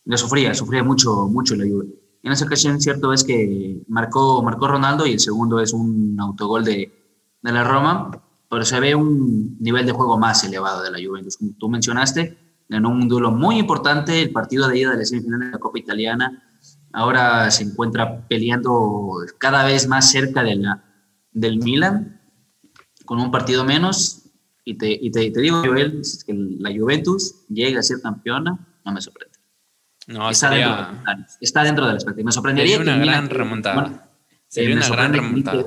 Le sufría, sufría mucho, mucho la Juve. En esa ocasión, cierto es que marcó, marcó Ronaldo y el segundo es un autogol de, de la Roma, pero se ve un nivel de juego más elevado de la Juventus. Como tú mencionaste, en un duelo muy importante, el partido de ida de la semifinal de la Copa Italiana ahora se encuentra peleando cada vez más cerca de la, del Milan, con un partido menos. Y te, y te, te digo, Joel, que la Juventus llega a ser campeona, no me sorprende. No, está, sería, dentro, está dentro de la expectativa. Me sorprendería sería una que gran remontada. sería una gran remontada.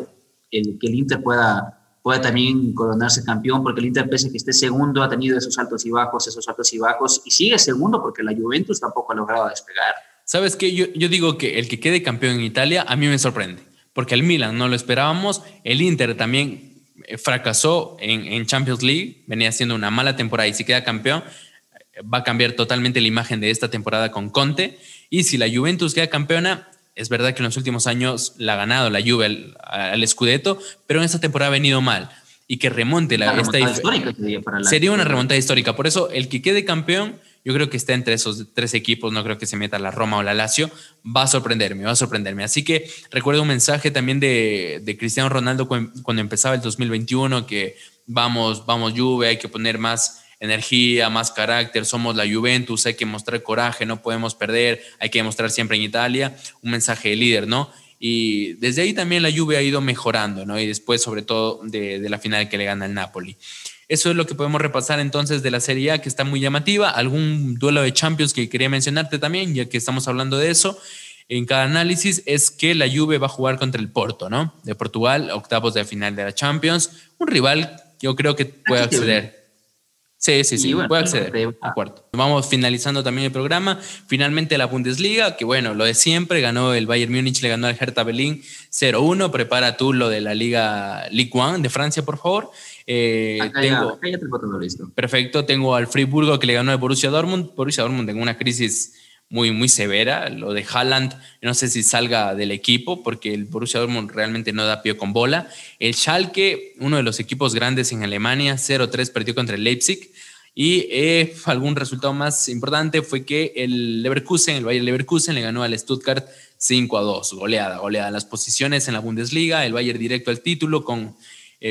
Que el, que el Inter pueda, pueda también coronarse campeón, porque el Inter, pese que esté segundo, ha tenido esos altos y bajos, esos altos y bajos, y sigue segundo porque la Juventus tampoco ha logrado despegar. ¿Sabes qué? Yo, yo digo que el que quede campeón en Italia a mí me sorprende, porque el Milan no lo esperábamos, el Inter también eh, fracasó en, en Champions League, venía haciendo una mala temporada y si queda campeón va a cambiar totalmente la imagen de esta temporada con Conte. Y si la Juventus queda campeona, es verdad que en los últimos años la ha ganado la Juve al, al Scudetto, pero en esta temporada ha venido mal. y que remonte la, esta histórica sería, para la, sería una remontada histórica. Por eso, el que quede campeón, yo creo que está entre esos tres equipos, no creo que se meta la Roma o la Lazio, va a sorprenderme, va a sorprenderme. Así que recuerdo un mensaje también de, Cristiano Ronaldo cuando, empezaba el 2021, que vamos, vamos Juve, hay que poner más energía, más carácter, somos la Juventus, hay que mostrar coraje, no podemos perder, hay que demostrar siempre en Italia, un mensaje de líder, ¿no? Y desde ahí también la Juve ha ido mejorando, ¿no? Y después, sobre todo, de la final que le gana el Napoli. Eso es lo que podemos repasar entonces de la Serie A, que está muy llamativa. Algún duelo de Champions que quería mencionarte también, ya que estamos hablando de eso en cada análisis es que la Juve va a jugar contra el Porto, ¿no? De Portugal, octavos de final de la Champions. Un rival yo creo que puede acceder. Sí, sí, sí, puede acceder a cuarto. Vamos finalizando también el programa. Finalmente la Bundesliga, que bueno, lo de siempre, ganó el Bayern Múnich, le ganó al Hertha Berlín 0-1. Prepara tú lo de la Liga Ligue 1 de Francia, por favor. Eh, tengo, ya, tengo todo listo. Perfecto, tengo al Friburgo que le ganó al Borussia Dortmund. Borussia Dortmund en una crisis muy, muy severa. Lo de Haaland, no sé si salga del equipo, porque el Borussia Dortmund realmente no da pie con bola. El Schalke, uno de los equipos grandes en Alemania, 0-3 perdió contra el Leipzig. Y eh, algún resultado más importante fue que el Leverkusen, el Bayern Leverkusen, le ganó al Stuttgart 5 a 2. Goleada, goleada. Las posiciones en la Bundesliga, el Bayern directo al título con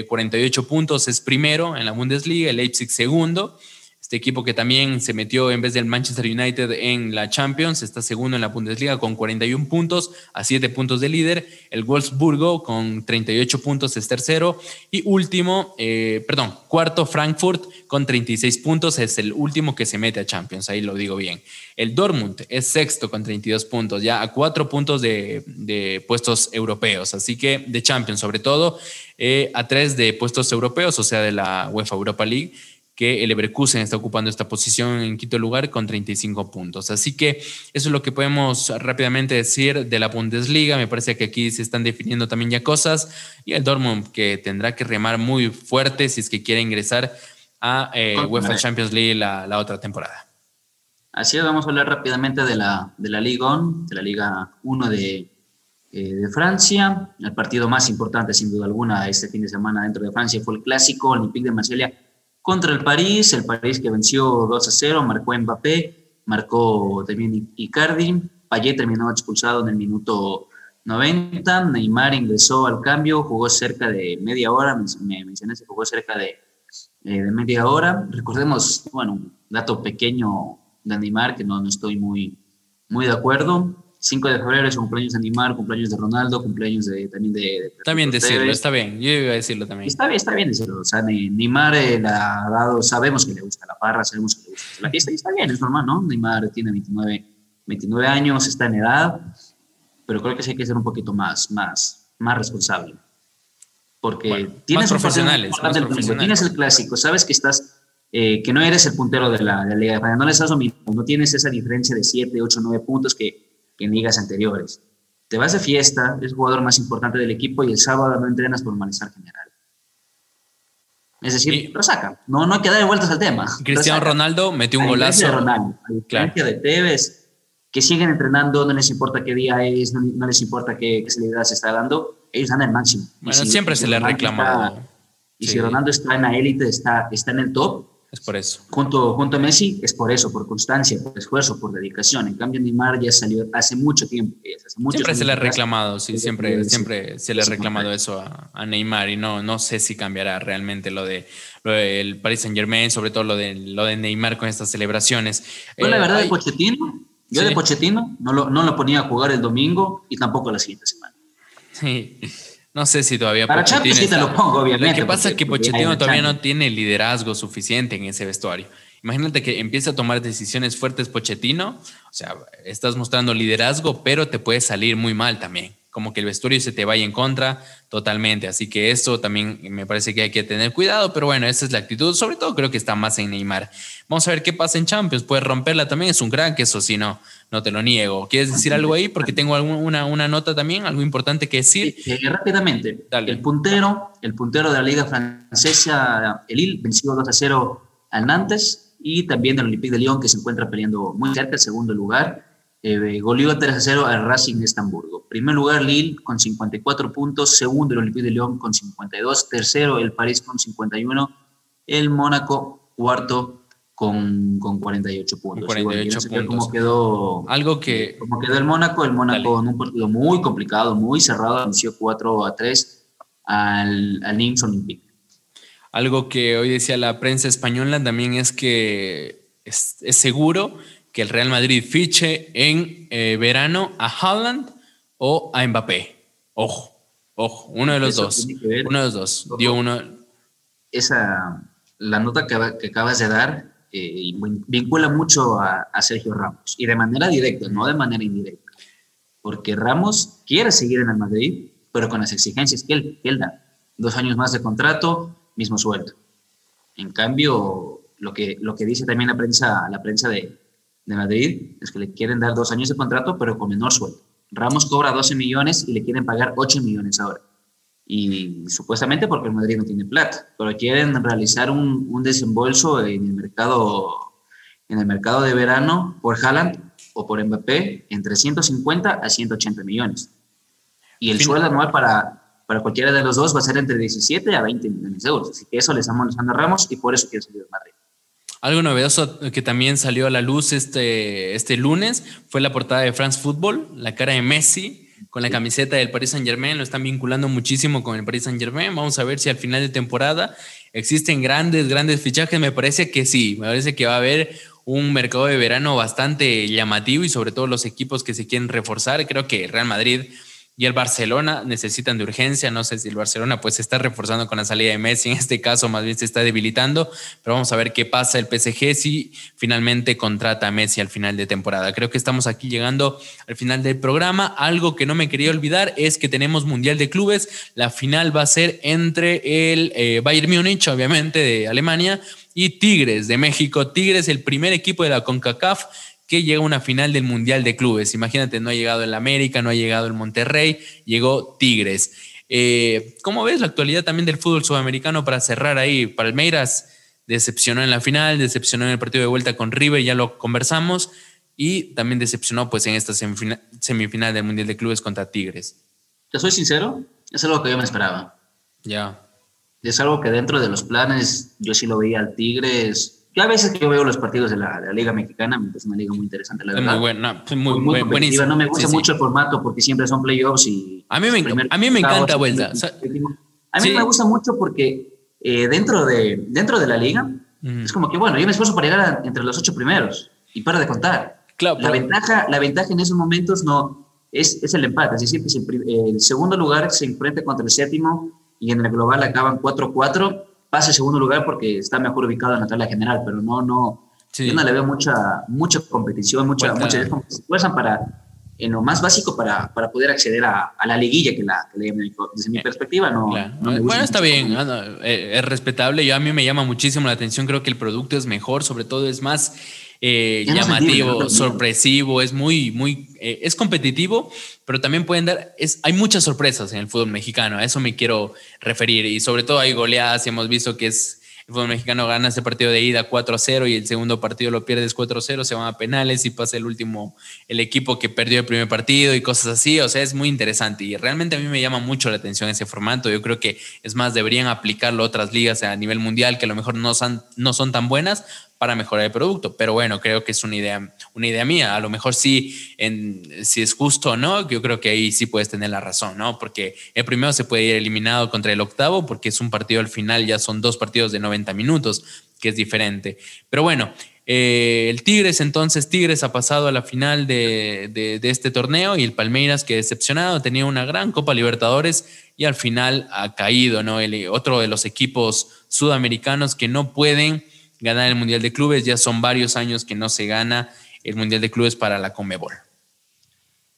48 eh, puntos es primero en la Bundesliga, el Leipzig segundo. Este equipo que también se metió en vez del Manchester United en la Champions, está segundo en la Bundesliga con 41 puntos, a 7 puntos de líder. El Wolfsburgo con 38 puntos es tercero. Y último, eh, perdón, cuarto Frankfurt con 36 puntos, es el último que se mete a Champions, ahí lo digo bien. El Dortmund es sexto con 32 puntos, ya a 4 puntos de, puestos europeos, así que de Champions sobre todo, eh, a 3 de puestos europeos, o sea, de la UEFA Europa League que el Leverkusen está ocupando esta posición en quinto lugar con 35 puntos. Así que eso es lo que podemos rápidamente decir de la Bundesliga. Me parece que aquí se están definiendo también ya cosas. Y el Dortmund que tendrá que remar muy fuerte si es que quiere ingresar a eh, UEFA Champions League la, otra temporada. Así es, vamos a hablar rápidamente de la, de la Liga 1, de la Liga 1 de, eh, de Francia. El partido más importante, sin duda alguna, este fin de semana dentro de Francia fue el clásico Olympique de Marsella contra el París, el París que venció 2 a 0, marcó Mbappé, marcó también Icardi, Payet terminó expulsado en el minuto 90, Neymar ingresó al cambio, jugó cerca de media hora, me mencioné que jugó cerca de, eh, de, media hora. Recordemos, bueno, un dato pequeño de Neymar que no, no estoy muy, muy de acuerdo. 5 de febrero es cumpleaños de Neymar, cumpleaños de Ronaldo, cumpleaños de, también de... está bien decirlo, está bien, yo iba a decirlo también. Está bien, está bien decirlo, o sea, Neymar eh, ha dado, sabemos que le gusta la parra, sabemos que le gusta la fiesta y está bien, es normal, ¿no? Neymar tiene 29, 29 años, está en edad, pero creo que sí hay que ser un poquito más, más, más responsable. Porque tienes más profesionales, tienes el clásico, sabes que estás... Eh, que no eres el puntero de la, de la Liga de España, no le estás dominando, no tienes esa diferencia de 7, 8, 9 puntos que en ligas anteriores. Te vas de fiesta, es jugador más importante del equipo y el sábado no entrenas por malestar general. Es decir, lo saca. No, no hay que dar vueltas al tema. Cristiano Ronaldo metió un golazo. De Ronaldo, a diferencia de Tevez, que siguen entrenando, no les importa qué día es, no, les importa qué, qué, celebridad se está dando, ellos dan el máximo. Bueno, siempre se les reclamado. y si Ronaldo está en la élite, está, está en el top, es por eso. Junto, junto a Messi es por eso, por constancia, por esfuerzo, por dedicación. En cambio, Neymar ya salió hace mucho tiempo. siempre se le ha reclamado, sí, siempre, siempre se le ha reclamado eso a, Neymar y no, no sé si cambiará realmente lo de, el Paris Saint Germain, sobre todo lo de, lo de Neymar con estas celebraciones. Pues la verdad, de Pochettino, yo de Pochettino no lo, no lo ponía a jugar el domingo y tampoco la siguiente semana. Sí. No sé si todavía Para Pochettino sí te lo pongo, obviamente. Lo que pasa es que Pochettino todavía no tiene liderazgo suficiente en ese vestuario. Imagínate que empieza a tomar decisiones fuertes Pochettino, o sea, estás mostrando liderazgo, pero te puede salir muy mal también como que el vestuario se te vaya en contra totalmente. Así que eso también me parece que hay que tener cuidado, pero bueno, esa es la actitud. Sobre todo creo que está más en Neymar. Vamos a ver qué pasa en Champions. Puede romperla también, es un crack, eso sí, no, no te lo niego. ¿Quieres decir algo ahí? Porque tengo alguna, una nota también, algo importante que decir. Eh, rápidamente, el puntero, el puntero de la Liga Francesa, el Lille, venció 2 a 0 al Nantes y también el Olympique de Lyon, que se encuentra peleando muy cerca, el segundo lugar. Eh, goleó 3 a 0 al Racing de Estamburgo Primer lugar, Lille con 54 puntos. Segundo, el Olympique de Lyon con 52. Tercero, el París con 51. El Mónaco, cuarto, con, con 48 puntos. 48 puntos. Cómo quedó, Algo que... Cómo quedó el Mónaco. El Mónaco en un partido muy complicado, muy cerrado, anunció 4 a 3 al, al Nîmes Olympique. Algo que hoy decía la prensa española también es que es, es seguro que el Real Madrid fiche en eh, verano a Haaland o a Mbappé. Ojo, ojo, uno de los dos. Uno de los dos. Dio uno. Esa, la nota que, que acabas de dar eh, vincula mucho a, a, Sergio Ramos y de manera directa, no de manera indirecta. Porque Ramos quiere seguir en el Madrid, pero con las exigencias que él, que él da. Dos años más de contrato, mismo sueldo. En cambio, lo que, lo que dice también la prensa, la prensa de, de Madrid es que le quieren dar dos años de contrato, pero con menor sueldo. Ramos cobra 12 millones y le quieren pagar 8 millones ahora. Y supuestamente porque el Madrid no tiene plata, pero quieren realizar un, un desembolso en el mercado en el mercado de verano por Haaland o por Mbappé entre 150 a 180 millones. Y el sueldo anual para, para cualquiera de los dos va a ser entre 17 a 20 millones de euros. Así que eso le estamos molestando a Ramos y por eso quiere salir del Madrid. Algo novedoso que también salió a la luz este, este lunes fue la portada de France Football, la cara de Messi con la camiseta del Paris Saint Germain, lo están vinculando muchísimo con el Paris Saint Germain. Vamos a ver si al final de temporada existen grandes, grandes fichajes. Me parece que sí, me parece que va a haber un mercado de verano bastante llamativo y sobre todo los equipos que se quieren reforzar. Creo que Real Madrid y el Barcelona necesitan de urgencia. No sé si el Barcelona pues se está reforzando con la salida de Messi, en este caso más bien se está debilitando, pero vamos a ver qué pasa el PSG si finalmente contrata a Messi al final de temporada. Creo que estamos aquí llegando al final del programa. Algo que no me quería olvidar es que tenemos Mundial de Clubes. La final va a ser entre el eh, Bayern Múnich, obviamente, de Alemania, y Tigres de México. Tigres, el primer equipo de la CONCACAF que llega a una final del Mundial de Clubes. Imagínate, no ha llegado el América, no ha llegado el Monterrey, llegó Tigres. Eh, ¿Cómo ves la actualidad también del fútbol sudamericano para cerrar ahí? Palmeiras decepcionó en la final, decepcionó en el partido de vuelta con River, ya lo conversamos, y también decepcionó pues en esta semifinal, semifinal del Mundial de Clubes contra Tigres. Te soy sincero, es algo que yo me esperaba. Ya. Es algo que dentro de los planes yo sí lo veía al Tigres yo a veces que yo veo los partidos de la, de la Liga Mexicana, es una liga muy interesante, la verdad. Muy buena, muy, muy, buenísima. No me gusta sí, mucho sí. el formato porque siempre son playoffs y... A mí me, a mí me encanta vuelta. A mí me gusta mucho porque eh, dentro, de, dentro de la liga mm. es como que, bueno, yo me esfuerzo para llegar a, entre los ocho primeros y para de contar. Claro, la, ventaja, la ventaja en esos momentos no es, es el empate, es decir, que si el, el segundo lugar se enfrenta contra el séptimo y en el global acaban 4-4 pase segundo lugar porque está mejor ubicado en la tabla general, pero no, no, sí. yo no le veo mucha, mucha competición, mucha, bueno, mucha se esfuerzan para, en lo más básico para, para poder acceder a, a, la liguilla que la, que la desde mi perspectiva no, claro. no bueno está bien no, es respetable yo a mí me llama muchísimo la atención creo que el producto es mejor sobre todo es más eh, llamativo, sorpresivo, es muy, muy, eh, es competitivo, pero también pueden dar, es, hay muchas sorpresas en el fútbol mexicano, a eso me quiero referir, y sobre todo hay goleadas y hemos visto que es el fútbol mexicano gana este partido de ida 4-0 y el segundo partido lo pierdes 4-0, se van a penales y pasa el último, el equipo que perdió el primer partido y cosas así. O sea, es muy interesante y realmente a mí me llama mucho la atención ese formato. Yo creo que es más, deberían aplicarlo otras ligas a nivel mundial que a lo mejor no son, no son tan buenas, para mejorar el producto. Pero bueno, creo que es una idea, una idea mía. A lo mejor sí, en, si es justo o no, yo creo que ahí sí puedes tener la razón, ¿no? Porque el primero se puede ir eliminado contra el octavo porque es un partido al final, ya son dos partidos de 90 minutos, que es diferente. Pero bueno, eh, el Tigres, entonces Tigres ha pasado a la final de, de, de, este torneo y el Palmeiras, que decepcionado, tenía una gran Copa Libertadores y al final ha caído, ¿no? El, otro de los equipos sudamericanos que no pueden ganar el Mundial de Clubes. Ya son varios años que no se gana el Mundial de Clubes para la Conmebol.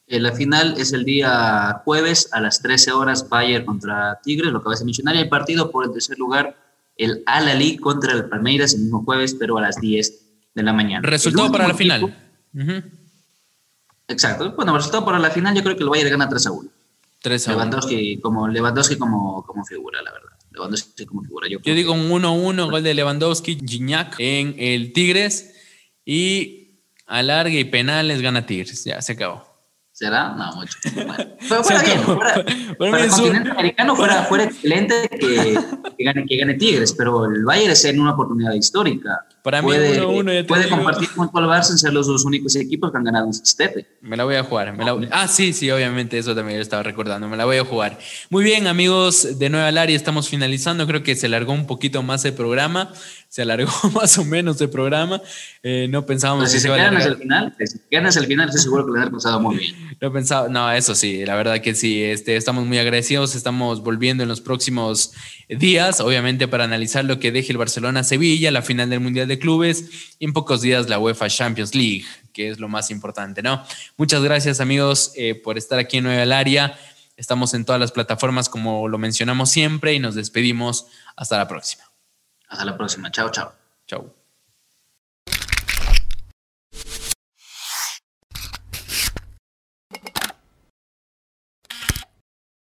Eh, la final es el día jueves a las 13 horas, Bayern contra Tigres, lo que vas a mencionar, y el partido por el tercer lugar, el Al-Ali contra el Palmeiras, el mismo jueves, pero a las 10 de la mañana. Resultado para la equipo, final. Uh -huh. Exacto. Bueno, resultado para la final, yo creo que el Bayern gana 3 a 1. 3 a 1. Lewandowski como, Lewandowski como, como figura, la verdad. Lewandowski como figura. Yo, yo digo un 1-1, gol de Lewandowski, Gignac en el Tigres y alargue y penales gana Tigres. Ya se acabó. ¿Será? No, mucho. Bueno, fuera, bien. Fuera, para el continente americano fuera, fuera excelente que, que, gane, que gane Tigres, pero el Bayern es en una oportunidad histórica. Para puede, mí, uno, uno, puede compartir con el Barça en ser los dos únicos equipos que han ganado un sextete. Me la voy a jugar. Me la... Ah, sí, sí, obviamente, eso también lo estaba recordando. Me la voy a jugar. Muy bien, amigos de Nueva Área, estamos finalizando. Creo que se largó un poquito más el programa. Se alargó más o menos el programa. Eh, no pensábamos Pero si se quedan hasta el final, si se quedan hasta el final, estoy seguro que les ha pasado muy bien. No pensaba, no, eso sí, la verdad que sí. Este, estamos muy agradecidos. Estamos volviendo en los próximos días, obviamente, para analizar lo que deje el Barcelona-Sevilla, la final del Mundial de Clubes y en pocos días la UEFA Champions League, que es lo más importante, ¿no? Muchas gracias, amigos, eh, por estar aquí en Nueva del Área. Estamos en todas las plataformas, como lo mencionamos siempre, y nos despedimos. Hasta la próxima. Hasta la próxima. Chao, chao. Chao.